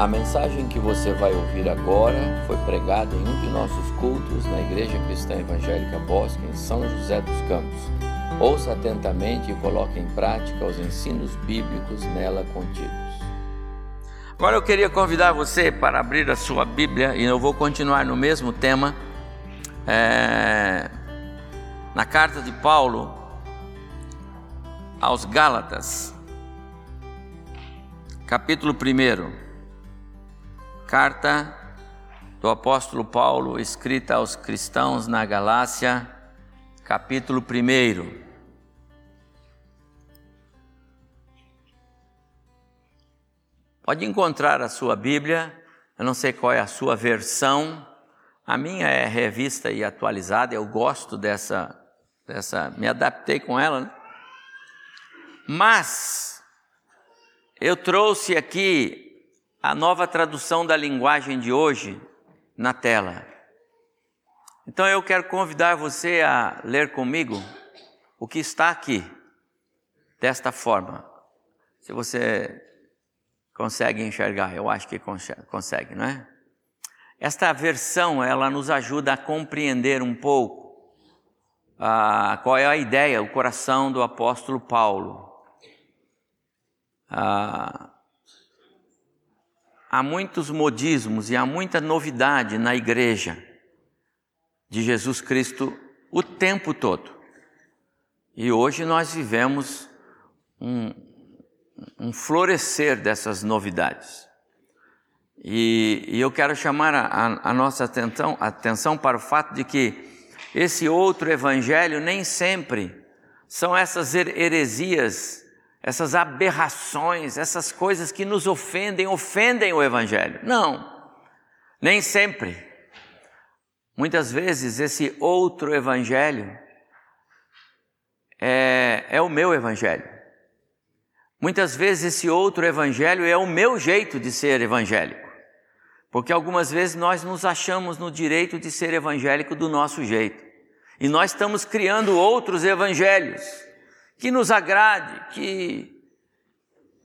A mensagem que você vai ouvir agora foi pregada em um de nossos cultos na Igreja Cristã Evangélica Bosque, em São José dos Campos. Ouça atentamente e coloque em prática os ensinos bíblicos nela contidos. Agora eu queria convidar você para abrir a sua Bíblia e eu vou continuar no mesmo tema. É, na carta de Paulo aos Gálatas, capítulo 1. Carta do apóstolo Paulo, escrita aos cristãos na Galácia, capítulo 1. Pode encontrar a sua Bíblia, eu não sei qual é a sua versão, a minha é revista e atualizada, eu gosto dessa, dessa me adaptei com ela, né? Mas, eu trouxe aqui a nova tradução da linguagem de hoje na tela. Então eu quero convidar você a ler comigo o que está aqui, desta forma. Se você consegue enxergar, eu acho que consegue, não é? Esta versão ela nos ajuda a compreender um pouco qual é a ideia, o coração do apóstolo Paulo. Ah, há muitos modismos e há muita novidade na igreja de Jesus Cristo o tempo todo. E hoje nós vivemos um, um florescer dessas novidades. E, e eu quero chamar a, a, nossa atenção, atenção para o fato de que esse outro evangelho nem sempre são essas heresias essas aberrações, essas coisas que nos ofendem, ofendem o Evangelho. Não, nem sempre. Muitas vezes esse outro Evangelho é, é o meu Evangelho. Muitas vezes esse outro Evangelho é o meu jeito de ser evangélico. Porque algumas vezes nós nos achamos no direito de ser evangélico do nosso jeito. E nós estamos criando outros evangelhos que nos agrade, que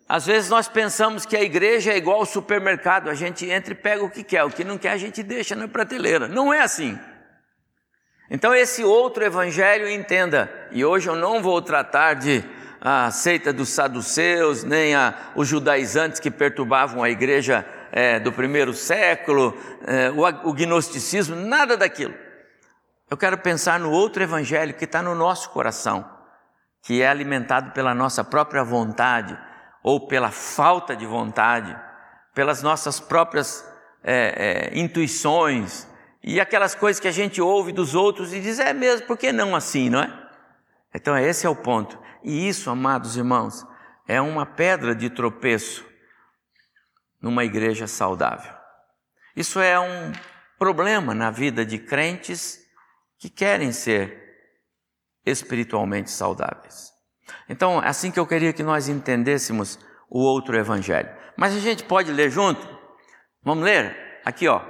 às vezes nós pensamos que a igreja é igual ao supermercado, a gente entra e pega o que quer, o que não quer a gente deixa na prateleira. Não é assim. Então esse outro evangelho entenda, e hoje eu não vou tratar de a seita dos saduceus, nem a, os judaizantes que perturbavam a igreja é, do primeiro século, é, o, o gnosticismo, nada daquilo. Eu quero pensar no outro evangelho que está no nosso coração que é alimentado pela nossa própria vontade ou pela falta de vontade, pelas nossas próprias é, é, intuições e aquelas coisas que a gente ouve dos outros e diz, é mesmo, por que não assim, não é? Então, esse é o ponto. E isso, amados irmãos, é uma pedra de tropeço numa igreja saudável. Isso é um problema na vida de crentes que querem ser espiritualmente saudáveis. Então, é assim que eu queria que nós entendêssemos o outro evangelho. Mas a gente pode ler junto? Vamos ler? Aqui, ó.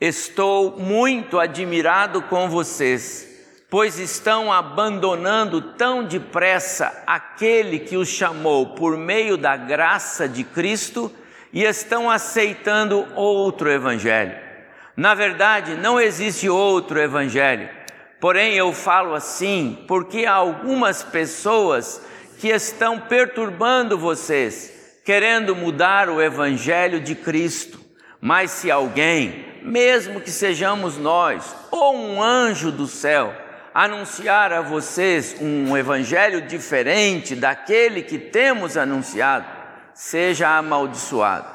Estou muito admirado com vocês, pois estão abandonando tão depressa aquele que os chamou por meio da graça de Cristo e estão aceitando outro evangelho. Na verdade, não existe outro evangelho Porém, eu falo assim porque há algumas pessoas que estão perturbando vocês, querendo mudar o Evangelho de Cristo. Mas se alguém, mesmo que sejamos nós ou um anjo do céu, anunciar a vocês um evangelho diferente daquele que temos anunciado, seja amaldiçoado.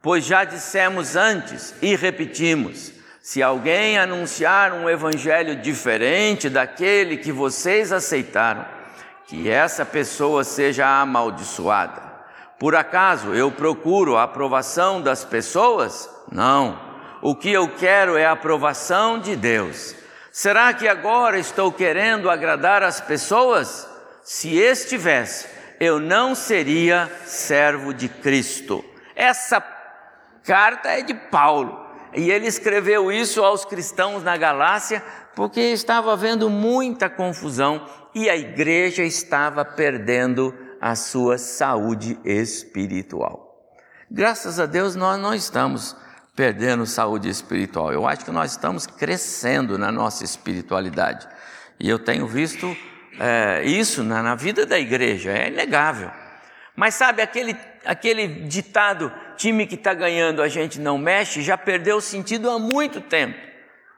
Pois já dissemos antes e repetimos: se alguém anunciar um evangelho diferente daquele que vocês aceitaram, que essa pessoa seja amaldiçoada. Por acaso eu procuro a aprovação das pessoas? Não. O que eu quero é a aprovação de Deus. Será que agora estou querendo agradar as pessoas? Se estivesse, eu não seria servo de Cristo. Essa carta é de Paulo. E ele escreveu isso aos cristãos na Galácia porque estava havendo muita confusão e a igreja estava perdendo a sua saúde espiritual. Graças a Deus nós não estamos perdendo saúde espiritual. Eu acho que nós estamos crescendo na nossa espiritualidade. E eu tenho visto é, isso na, na vida da igreja, é inegável. Mas sabe, aquele, aquele ditado, time que está ganhando a gente não mexe, já perdeu sentido há muito tempo.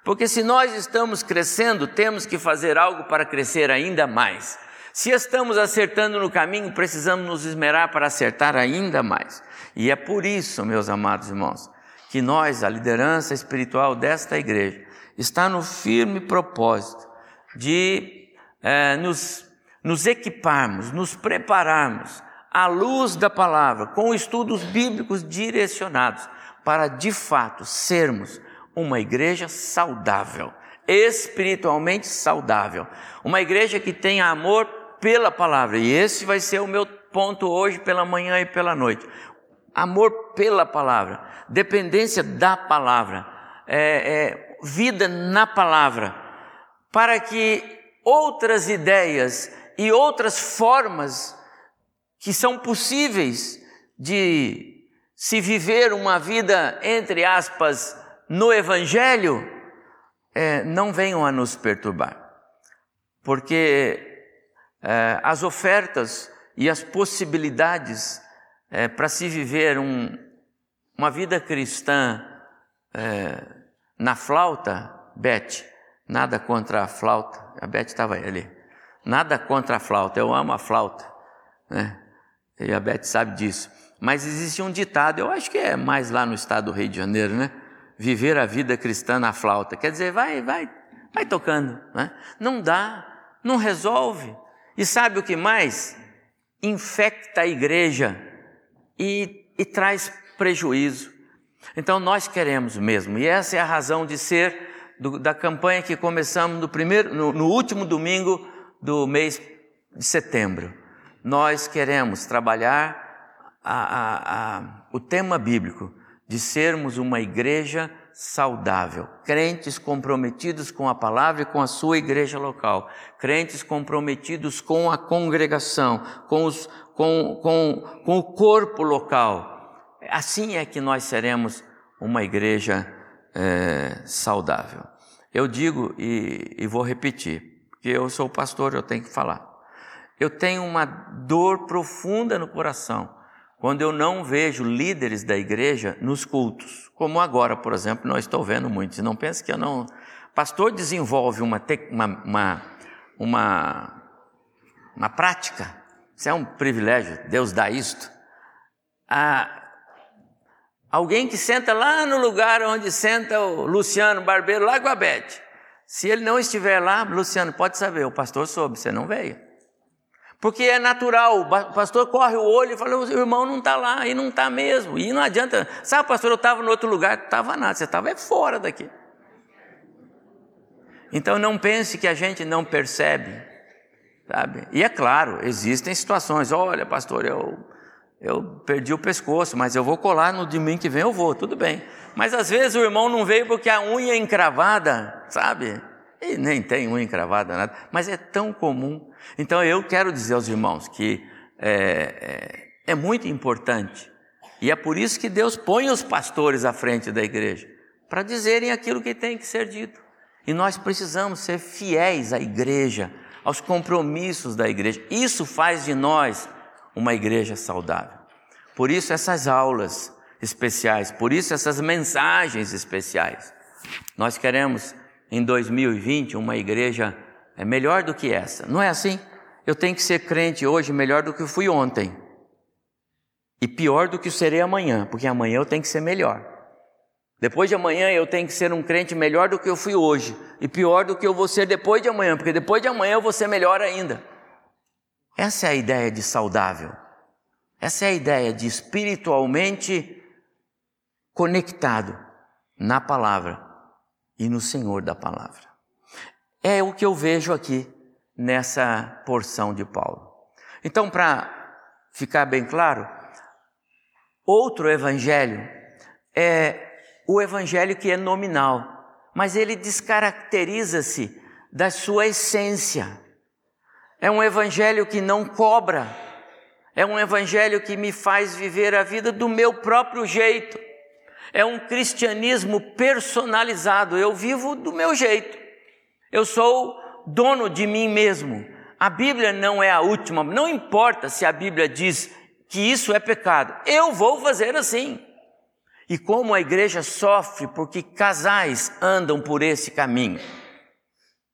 Porque se nós estamos crescendo, temos que fazer algo para crescer ainda mais. Se estamos acertando no caminho, precisamos nos esmerar para acertar ainda mais. E é por isso, meus amados irmãos, que nós, a liderança espiritual desta igreja, está no firme propósito de é, nos, nos equiparmos, nos prepararmos à luz da palavra, com estudos bíblicos direcionados, para de fato sermos uma igreja saudável, espiritualmente saudável, uma igreja que tenha amor pela palavra, e esse vai ser o meu ponto hoje, pela manhã e pela noite. Amor pela palavra, dependência da palavra, é, é, vida na palavra, para que outras ideias e outras formas que são possíveis de se viver uma vida, entre aspas, no Evangelho é, não venham a nos perturbar, porque é, as ofertas e as possibilidades é, para se viver um, uma vida cristã é, na flauta, Beth, nada contra a flauta, a Beth estava ali, nada contra a flauta, eu amo a flauta, né? E a Beth sabe disso. Mas existe um ditado, eu acho que é mais lá no estado do Rio de Janeiro, né? viver a vida cristã na flauta. Quer dizer, vai, vai, vai tocando. Né? Não dá, não resolve. E sabe o que mais? Infecta a igreja e, e traz prejuízo. Então nós queremos mesmo, e essa é a razão de ser do, da campanha que começamos no, primeiro, no, no último domingo do mês de setembro. Nós queremos trabalhar a, a, a, o tema bíblico de sermos uma igreja saudável, crentes comprometidos com a palavra e com a sua igreja local, crentes comprometidos com a congregação, com, os, com, com, com o corpo local. Assim é que nós seremos uma igreja é, saudável. Eu digo e, e vou repetir, porque eu sou pastor, eu tenho que falar. Eu tenho uma dor profunda no coração quando eu não vejo líderes da igreja nos cultos, como agora, por exemplo, nós estou vendo muitos. Não pense que eu não. Pastor desenvolve uma, uma, uma, uma, uma prática, isso é um privilégio, Deus dá isto. Ah, alguém que senta lá no lugar onde senta o Luciano Barbeiro, lá com a Beth. Se ele não estiver lá, Luciano, pode saber, o pastor soube, você não veio. Porque é natural, o pastor corre o olho e fala, o irmão não está lá, e não está mesmo, e não adianta. Sabe, pastor, eu estava no outro lugar, estava nada, você estava fora daqui. Então não pense que a gente não percebe, sabe? E é claro, existem situações, olha, pastor, eu, eu perdi o pescoço, mas eu vou colar no domingo que vem, eu vou, tudo bem. Mas às vezes o irmão não veio porque a unha é encravada, sabe? E nem tem unha encravada, nada, mas é tão comum. Então eu quero dizer aos irmãos que é, é, é muito importante, e é por isso que Deus põe os pastores à frente da igreja, para dizerem aquilo que tem que ser dito. E nós precisamos ser fiéis à igreja, aos compromissos da igreja. Isso faz de nós uma igreja saudável. Por isso essas aulas especiais, por isso essas mensagens especiais. Nós queremos em 2020 uma igreja é melhor do que essa. Não é assim? Eu tenho que ser crente hoje melhor do que eu fui ontem. E pior do que eu serei amanhã, porque amanhã eu tenho que ser melhor. Depois de amanhã eu tenho que ser um crente melhor do que eu fui hoje. E pior do que eu vou ser depois de amanhã, porque depois de amanhã eu vou ser melhor ainda. Essa é a ideia de saudável. Essa é a ideia de espiritualmente conectado na palavra e no Senhor da palavra. É o que eu vejo aqui nessa porção de Paulo. Então, para ficar bem claro, outro evangelho é o evangelho que é nominal, mas ele descaracteriza-se da sua essência. É um evangelho que não cobra, É um evangelho que me faz viver a vida do meu próprio jeito. É um cristianismo personalizado. Eu vivo do meu jeito. Eu sou dono de mim mesmo. A Bíblia não é a última, não importa se a Bíblia diz que isso é pecado. Eu vou fazer assim. E como a igreja sofre porque casais andam por esse caminho.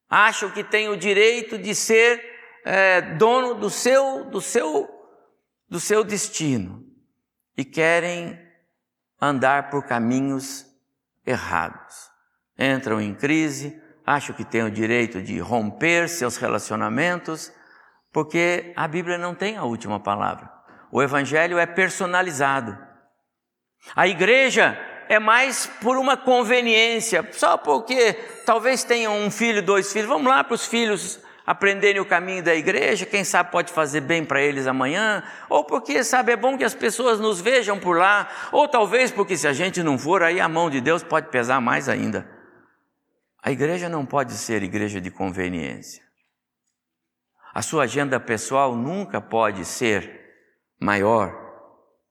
Acham que têm o direito de ser é, dono do seu, do seu, do seu destino e querem andar por caminhos errados. Entram em crise, acham que têm o direito de romper seus relacionamentos, porque a Bíblia não tem a última palavra. O Evangelho é personalizado. A igreja é mais por uma conveniência, só porque talvez tenham um filho, dois filhos. Vamos lá para os filhos aprenderem o caminho da igreja, quem sabe pode fazer bem para eles amanhã, ou porque, sabe, é bom que as pessoas nos vejam por lá, ou talvez porque se a gente não for, aí a mão de Deus pode pesar mais ainda. A igreja não pode ser igreja de conveniência. A sua agenda pessoal nunca pode ser maior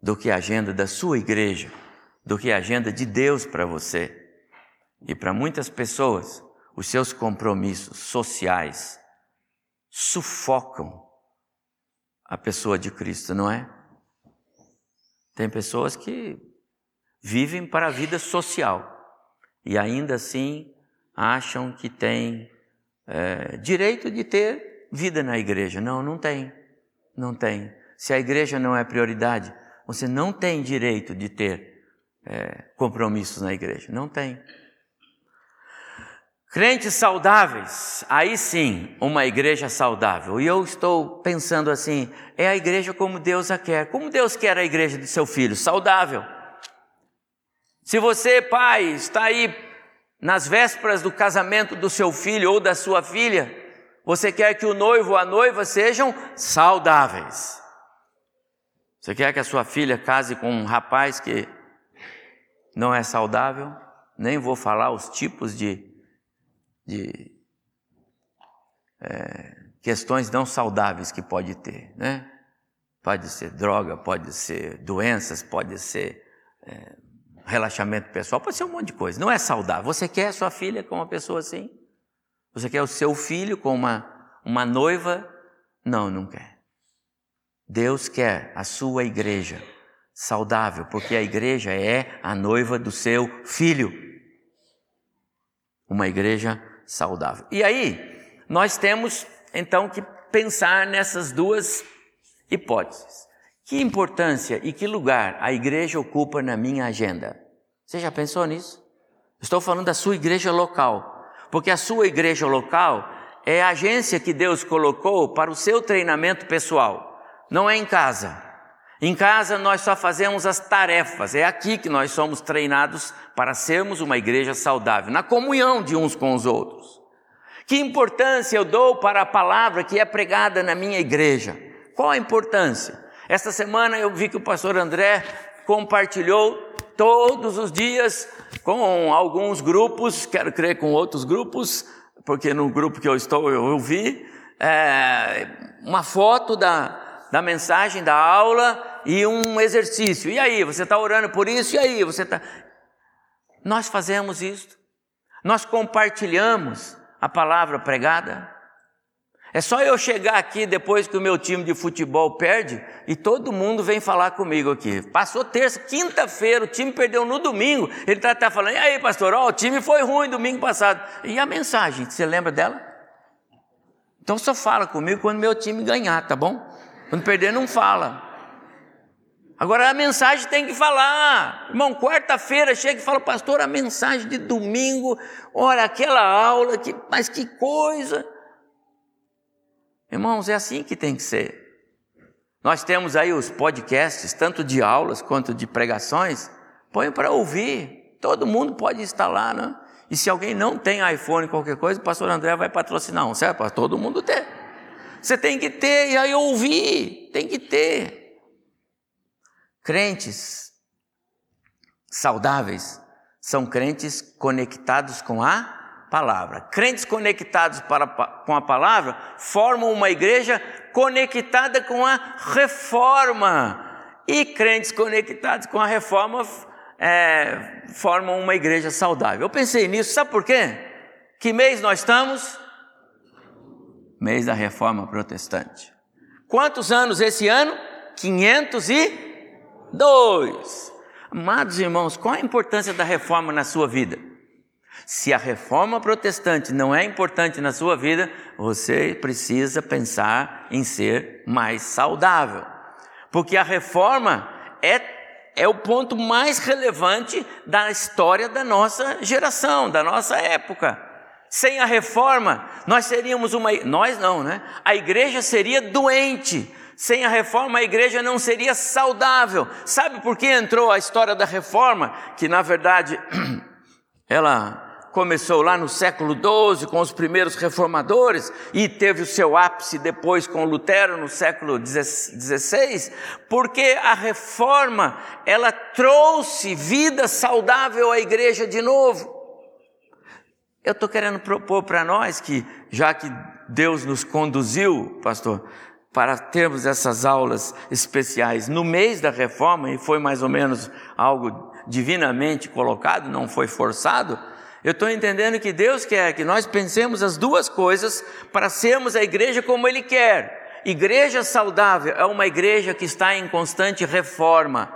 do que a agenda da sua igreja, do que a agenda de Deus para você. E para muitas pessoas, os seus compromissos sociais, sufocam a pessoa de Cristo, não é? Tem pessoas que vivem para a vida social e ainda assim acham que têm é, direito de ter vida na igreja. Não, não tem. Não tem. Se a igreja não é prioridade, você não tem direito de ter é, compromissos na igreja. Não tem. Crentes saudáveis, aí sim, uma igreja saudável. E eu estou pensando assim: é a igreja como Deus a quer. Como Deus quer a igreja do seu filho? Saudável. Se você, pai, está aí nas vésperas do casamento do seu filho ou da sua filha, você quer que o noivo ou a noiva sejam saudáveis. Você quer que a sua filha case com um rapaz que não é saudável? Nem vou falar os tipos de de é, questões não saudáveis que pode ter, né? Pode ser droga, pode ser doenças, pode ser é, relaxamento pessoal, pode ser um monte de coisa. Não é saudável. Você quer sua filha com uma pessoa assim? Você quer o seu filho com uma, uma noiva? Não, não quer. Deus quer a sua igreja saudável, porque a igreja é a noiva do seu filho. Uma igreja saudável. E aí, nós temos então que pensar nessas duas hipóteses. Que importância e que lugar a igreja ocupa na minha agenda? Você já pensou nisso? Estou falando da sua igreja local, porque a sua igreja local é a agência que Deus colocou para o seu treinamento pessoal, não é em casa. Em casa nós só fazemos as tarefas, é aqui que nós somos treinados para sermos uma igreja saudável, na comunhão de uns com os outros. Que importância eu dou para a palavra que é pregada na minha igreja? Qual a importância? Esta semana eu vi que o pastor André compartilhou todos os dias com alguns grupos, quero crer com outros grupos, porque no grupo que eu estou eu, vi, é, uma foto da, da mensagem da aula e um exercício. E aí, você está orando por isso? E aí, você está. Nós fazemos isso. Nós compartilhamos a palavra pregada. É só eu chegar aqui depois que o meu time de futebol perde e todo mundo vem falar comigo aqui. Passou terça, quinta-feira, o time perdeu no domingo. Ele está até falando: e aí, pastor, ó, o time foi ruim domingo passado. E a mensagem, você lembra dela? Então só fala comigo quando meu time ganhar, tá bom? Quando perder, não fala. Agora a mensagem tem que falar. Irmão, quarta-feira chega e fala, pastor, a mensagem de domingo, olha, aquela aula, que, mas que coisa. Irmãos, é assim que tem que ser. Nós temos aí os podcasts, tanto de aulas quanto de pregações, põe para ouvir. Todo mundo pode instalar, né? E se alguém não tem iPhone, qualquer coisa, o pastor André vai patrocinar um, certo? Para todo mundo ter. Você tem que ter e aí ouvir, tem que ter. Crentes saudáveis são crentes conectados com a palavra. Crentes conectados para, com a palavra formam uma igreja conectada com a reforma. E crentes conectados com a reforma é, formam uma igreja saudável. Eu pensei nisso, sabe por quê? Que mês nós estamos? Mês da reforma protestante. Quantos anos esse ano? 502. Amados irmãos, qual a importância da reforma na sua vida? Se a reforma protestante não é importante na sua vida, você precisa pensar em ser mais saudável. Porque a reforma é, é o ponto mais relevante da história da nossa geração, da nossa época. Sem a reforma, nós seríamos uma. Nós não, né? A igreja seria doente. Sem a reforma, a igreja não seria saudável. Sabe por que entrou a história da reforma? Que na verdade ela começou lá no século XII com os primeiros reformadores e teve o seu ápice depois com Lutero no século XVI, porque a reforma ela trouxe vida saudável à igreja de novo. Eu estou querendo propor para nós que, já que Deus nos conduziu, pastor, para termos essas aulas especiais no mês da reforma, e foi mais ou menos algo divinamente colocado, não foi forçado, eu estou entendendo que Deus quer que nós pensemos as duas coisas para sermos a igreja como Ele quer. Igreja saudável é uma igreja que está em constante reforma.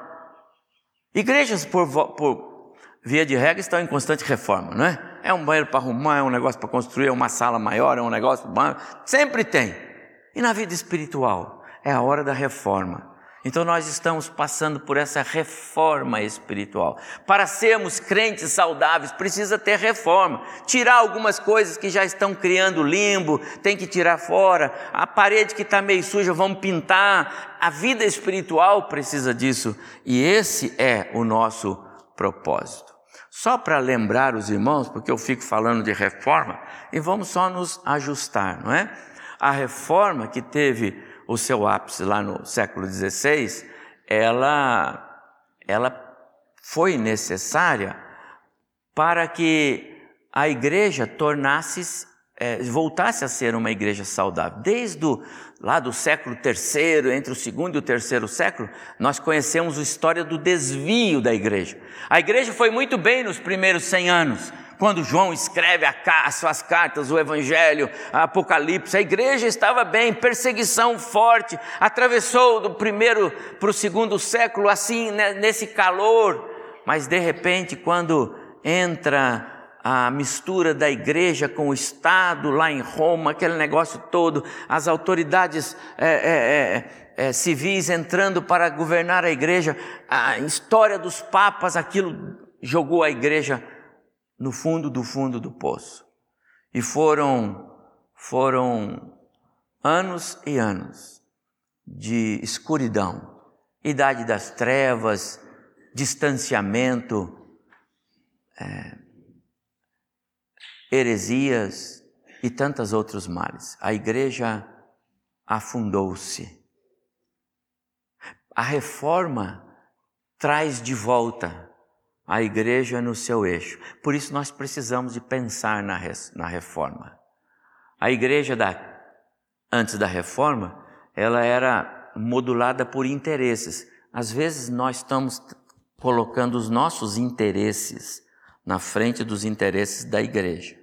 Igrejas, por, por via de regra, estão em constante reforma, não é? É um banheiro para arrumar, é um negócio para construir, é uma sala maior, é um negócio. Sempre tem. E na vida espiritual? É a hora da reforma. Então nós estamos passando por essa reforma espiritual. Para sermos crentes saudáveis, precisa ter reforma. Tirar algumas coisas que já estão criando limbo, tem que tirar fora. A parede que está meio suja, vamos pintar. A vida espiritual precisa disso. E esse é o nosso propósito. Só para lembrar os irmãos, porque eu fico falando de reforma, e vamos só nos ajustar, não é? A reforma que teve o seu ápice lá no século XVI, ela, ela foi necessária para que a igreja tornasse, é, voltasse a ser uma igreja saudável. Desde o, lá do século III, entre o segundo e o terceiro século, nós conhecemos a história do desvio da igreja. A igreja foi muito bem nos primeiros 100 anos, quando João escreve as suas cartas, o Evangelho, a Apocalipse, a igreja estava bem, perseguição forte, atravessou do primeiro para o segundo século, assim, né, nesse calor, mas de repente, quando entra a mistura da igreja com o Estado lá em Roma, aquele negócio todo, as autoridades é, é, é, civis entrando para governar a igreja, a história dos papas, aquilo jogou a igreja no fundo do fundo do poço. E foram foram anos e anos de escuridão, idade das trevas, distanciamento, é, heresias e tantos outros males. A igreja afundou-se. A reforma traz de volta a igreja no seu eixo. Por isso nós precisamos de pensar na, na reforma. A igreja da, antes da reforma, ela era modulada por interesses. Às vezes nós estamos colocando os nossos interesses na frente dos interesses da igreja.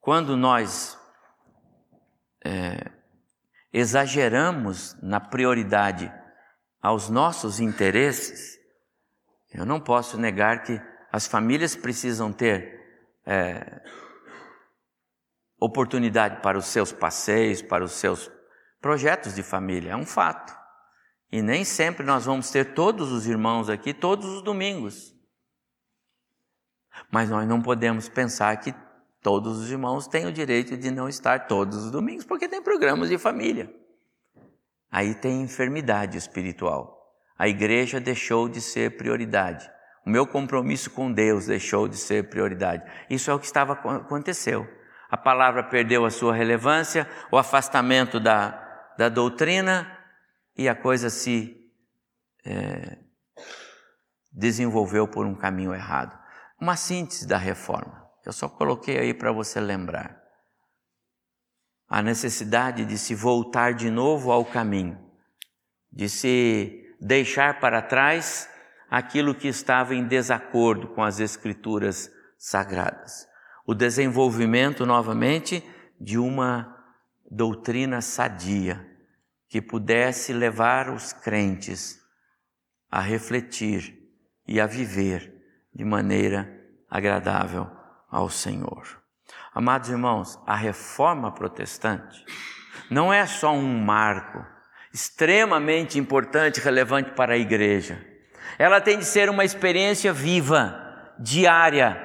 Quando nós é, exageramos na prioridade aos nossos interesses, eu não posso negar que as famílias precisam ter é, oportunidade para os seus passeios, para os seus projetos de família, é um fato. E nem sempre nós vamos ter todos os irmãos aqui todos os domingos. Mas nós não podemos pensar que todos os irmãos têm o direito de não estar todos os domingos, porque tem programas de família. Aí tem enfermidade espiritual a igreja deixou de ser prioridade. O meu compromisso com Deus deixou de ser prioridade. Isso é o que estava aconteceu. A palavra perdeu a sua relevância, o afastamento da, da doutrina e a coisa se é, desenvolveu por um caminho errado. uma síntese da reforma. Eu só coloquei aí para você lembrar. A necessidade de se voltar de novo ao caminho, de se deixar para trás aquilo que estava em desacordo com as Escrituras sagradas. O desenvolvimento, novamente, de uma doutrina sadia que pudesse levar os crentes a refletir e a viver de maneira agradável ao Senhor. Amados irmãos, a reforma protestante não é só um marco extremamente importante, relevante para a igreja. Ela tem de ser uma experiência viva, diária,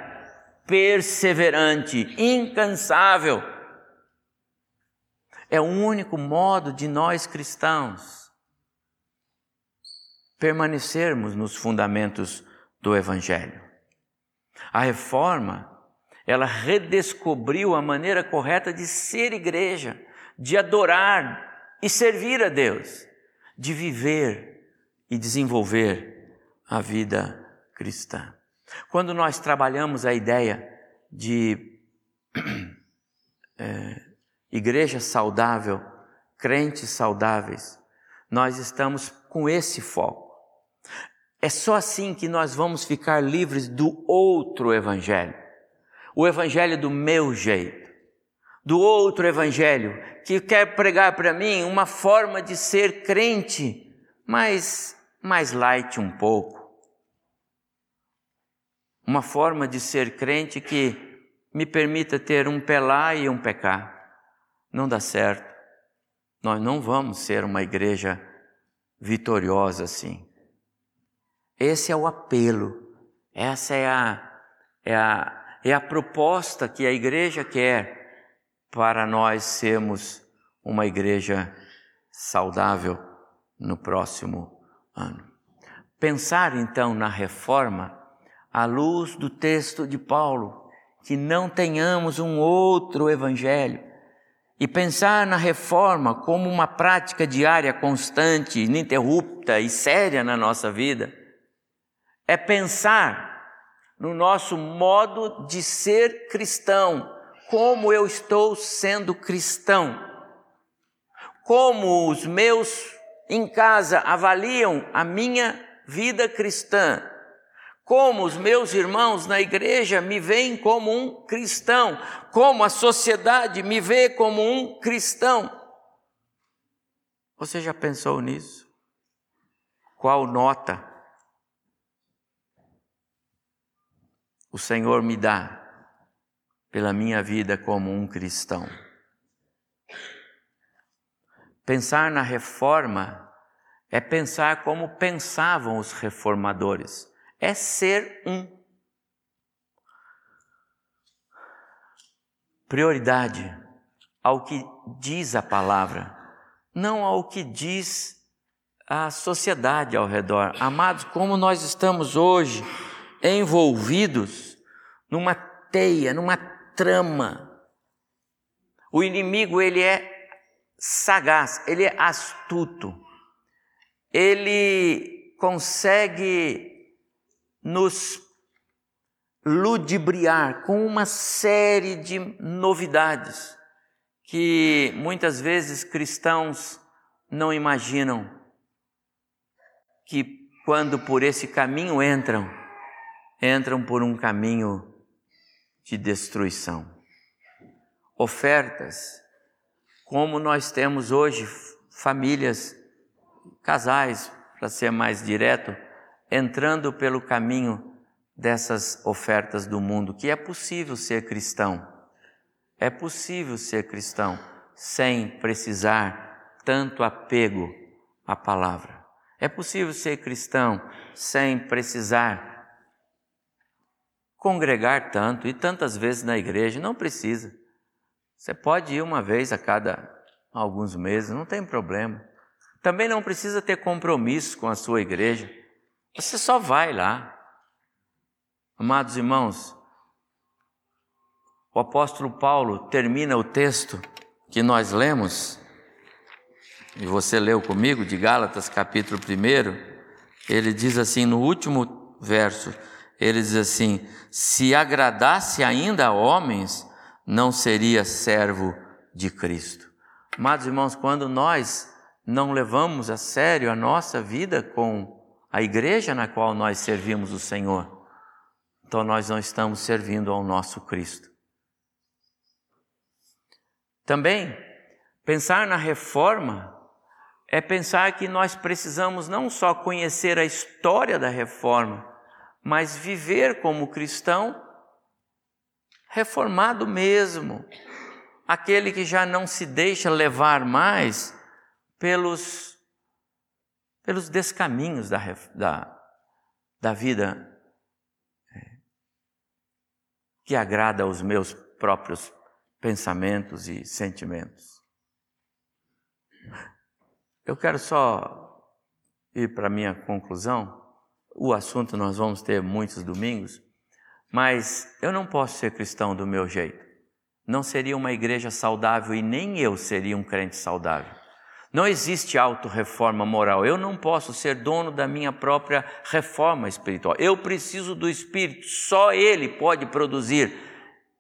perseverante, incansável. É o único modo de nós cristãos permanecermos nos fundamentos do Evangelho. A reforma, ela redescobriu a maneira correta de ser igreja, de adorar e servir a Deus, de viver e desenvolver a vida cristã. Quando nós trabalhamos a ideia de é, igreja saudável, crentes saudáveis, nós estamos com esse foco. É só assim que nós vamos ficar livres do outro evangelho. O evangelho do meu jeito. Do outro evangelho que quer pregar para mim uma forma de ser crente, mas mais light um pouco. Uma forma de ser crente que me permita ter um pelar e um pecar. Não dá certo. Nós não vamos ser uma igreja vitoriosa assim. Esse é o apelo, essa é a, é a, é a proposta que a igreja quer para nós sermos uma igreja saudável no próximo ano. Pensar então na reforma à luz do texto de Paulo, que não tenhamos um outro evangelho, e pensar na reforma como uma prática diária constante, ininterrupta e séria na nossa vida é pensar no nosso modo de ser cristão, como eu estou sendo cristão, como os meus em casa avaliam a minha vida cristã, como os meus irmãos na igreja me veem como um cristão, como a sociedade me vê como um cristão. Você já pensou nisso? Qual nota o Senhor me dá pela minha vida como um cristão. Pensar na reforma é pensar como pensavam os reformadores, é ser um. Prioridade ao que diz a palavra, não ao que diz a sociedade ao redor. Amados, como nós estamos hoje envolvidos numa teia, numa trama. O inimigo ele é sagaz, ele é astuto. Ele consegue nos ludibriar com uma série de novidades que muitas vezes cristãos não imaginam que quando por esse caminho entram, entram por um caminho de destruição. Ofertas, como nós temos hoje famílias, casais, para ser mais direto, entrando pelo caminho dessas ofertas do mundo, que é possível ser cristão. É possível ser cristão sem precisar tanto apego à palavra. É possível ser cristão sem precisar congregar tanto e tantas vezes na igreja, não precisa. Você pode ir uma vez a cada alguns meses, não tem problema. Também não precisa ter compromisso com a sua igreja. Você só vai lá. Amados irmãos, o apóstolo Paulo termina o texto que nós lemos, e você leu comigo, de Gálatas, capítulo 1, ele diz assim no último verso: ele diz assim: se agradasse ainda a homens, não seria servo de Cristo. Amados irmãos, quando nós não levamos a sério a nossa vida com a igreja na qual nós servimos o Senhor, então nós não estamos servindo ao nosso Cristo. Também, pensar na reforma é pensar que nós precisamos não só conhecer a história da reforma, mas viver como cristão reformado mesmo, aquele que já não se deixa levar mais pelos, pelos descaminhos da, da, da vida é, que agrada aos meus próprios pensamentos e sentimentos. Eu quero só ir para a minha conclusão. O assunto nós vamos ter muitos domingos, mas eu não posso ser cristão do meu jeito. Não seria uma igreja saudável e nem eu seria um crente saudável. Não existe auto-reforma moral. Eu não posso ser dono da minha própria reforma espiritual. Eu preciso do Espírito. Só Ele pode produzir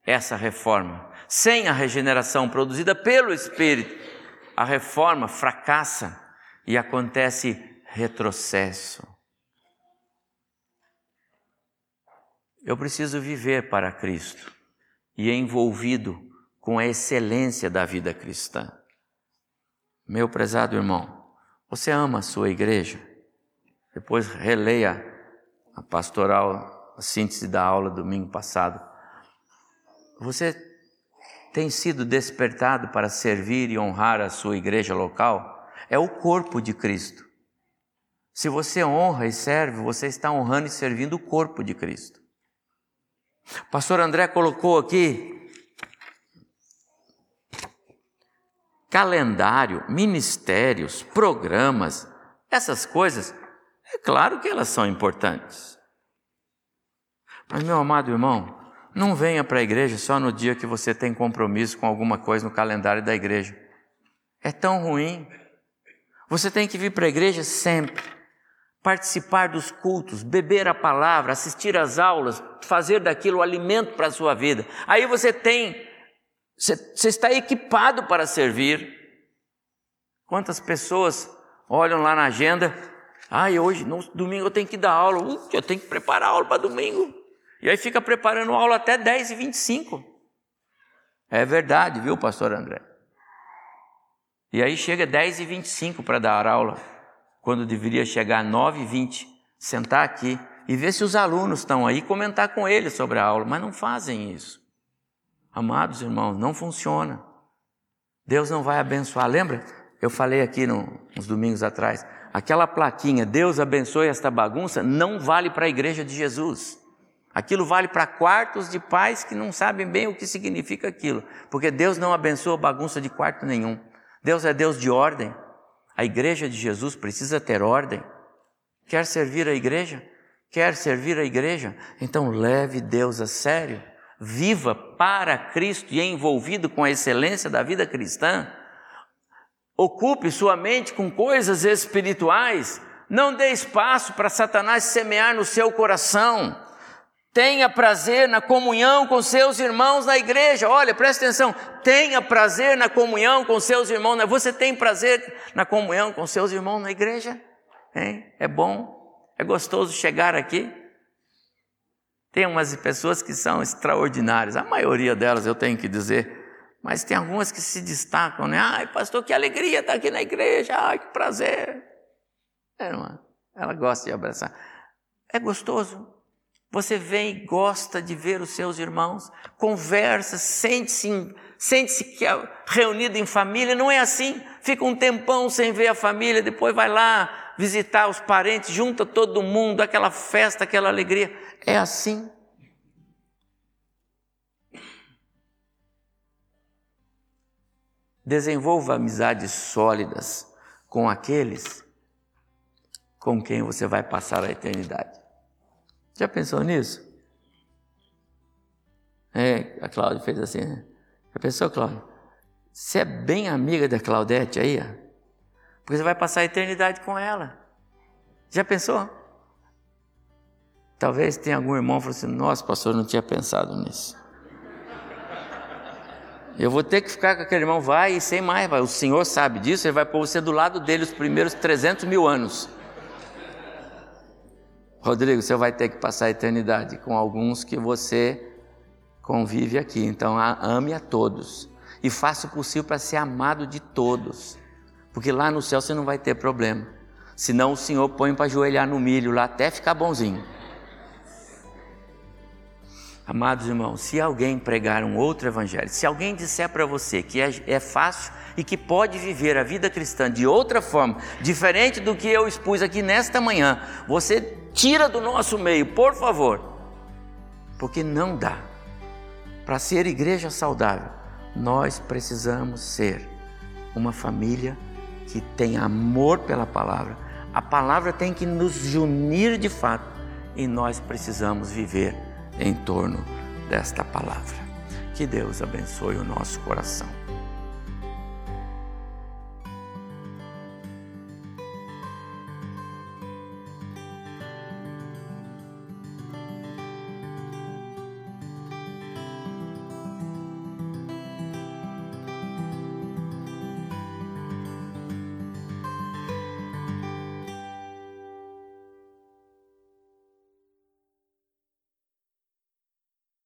essa reforma. Sem a regeneração produzida pelo Espírito, a reforma fracassa e acontece retrocesso. Eu preciso viver para Cristo e envolvido com a excelência da vida cristã. Meu prezado irmão, você ama a sua igreja? Depois releia a pastoral, a síntese da aula domingo passado. Você tem sido despertado para servir e honrar a sua igreja local? É o corpo de Cristo. Se você honra e serve, você está honrando e servindo o corpo de Cristo. Pastor André colocou aqui calendário, ministérios, programas, essas coisas, é claro que elas são importantes. Mas, meu amado irmão, não venha para a igreja só no dia que você tem compromisso com alguma coisa no calendário da igreja. É tão ruim. Você tem que vir para a igreja sempre, participar dos cultos, beber a palavra, assistir às aulas, fazer daquilo alimento para a sua vida. Aí você tem você, está equipado para servir. Quantas pessoas olham lá na agenda? Ah, hoje, no domingo eu tenho que dar aula. Uh, eu tenho que preparar aula para domingo. E aí fica preparando aula até 10 e 25. É verdade, viu, pastor André? E aí chega 10 e 25 para dar aula, quando deveria chegar 9 e 20, sentar aqui e ver se os alunos estão aí, comentar com eles sobre a aula, mas não fazem isso. Amados irmãos, não funciona. Deus não vai abençoar. Lembra? Eu falei aqui no, uns domingos atrás. Aquela plaquinha, Deus abençoe esta bagunça, não vale para a igreja de Jesus. Aquilo vale para quartos de pais que não sabem bem o que significa aquilo. Porque Deus não abençoa bagunça de quarto nenhum. Deus é Deus de ordem. A igreja de Jesus precisa ter ordem. Quer servir a igreja? Quer servir a igreja? Então leve Deus a sério viva para Cristo e envolvido com a excelência da vida cristã, ocupe sua mente com coisas espirituais, não dê espaço para Satanás semear no seu coração. Tenha prazer na comunhão com seus irmãos na igreja. Olha, presta atenção. Tenha prazer na comunhão com seus irmãos. Você tem prazer na comunhão com seus irmãos na igreja? Hein? É bom? É gostoso chegar aqui? Tem umas pessoas que são extraordinárias, a maioria delas eu tenho que dizer, mas tem algumas que se destacam, né? Ai, pastor, que alegria estar aqui na igreja, ai, que prazer. É, irmã, ela gosta de abraçar. É gostoso. Você vem e gosta de ver os seus irmãos, conversa, sente-se sente-se é reunido em família, não é assim. Fica um tempão sem ver a família, depois vai lá visitar os parentes, junta todo mundo, aquela festa, aquela alegria. É assim. Desenvolva amizades sólidas com aqueles com quem você vai passar a eternidade. Já pensou nisso? É, a Cláudia fez assim, né? Já pensou, Cláudia? Você é bem amiga da Claudete aí, ó? Porque você vai passar a eternidade com ela. Já pensou? Talvez tenha algum irmão que falou assim: Nossa, pastor, eu não tinha pensado nisso. Eu vou ter que ficar com aquele irmão, vai e sem mais, vai. o Senhor sabe disso, Ele vai pôr você do lado dele os primeiros 300 mil anos. Rodrigo, você vai ter que passar a eternidade com alguns que você convive aqui. Então, ame a todos e faça o possível para ser amado de todos, porque lá no céu você não vai ter problema. Senão o Senhor põe para ajoelhar no milho lá até ficar bonzinho. Amados irmãos, se alguém pregar um outro evangelho, se alguém disser para você que é, é, fácil e que pode viver a vida cristã de outra forma, diferente do que eu expus aqui nesta manhã, você tira do nosso meio, por favor, porque não dá. Para ser igreja saudável, nós precisamos ser uma família que tem amor pela palavra. A palavra tem que nos unir de fato e nós precisamos viver em torno desta palavra. Que Deus abençoe o nosso coração.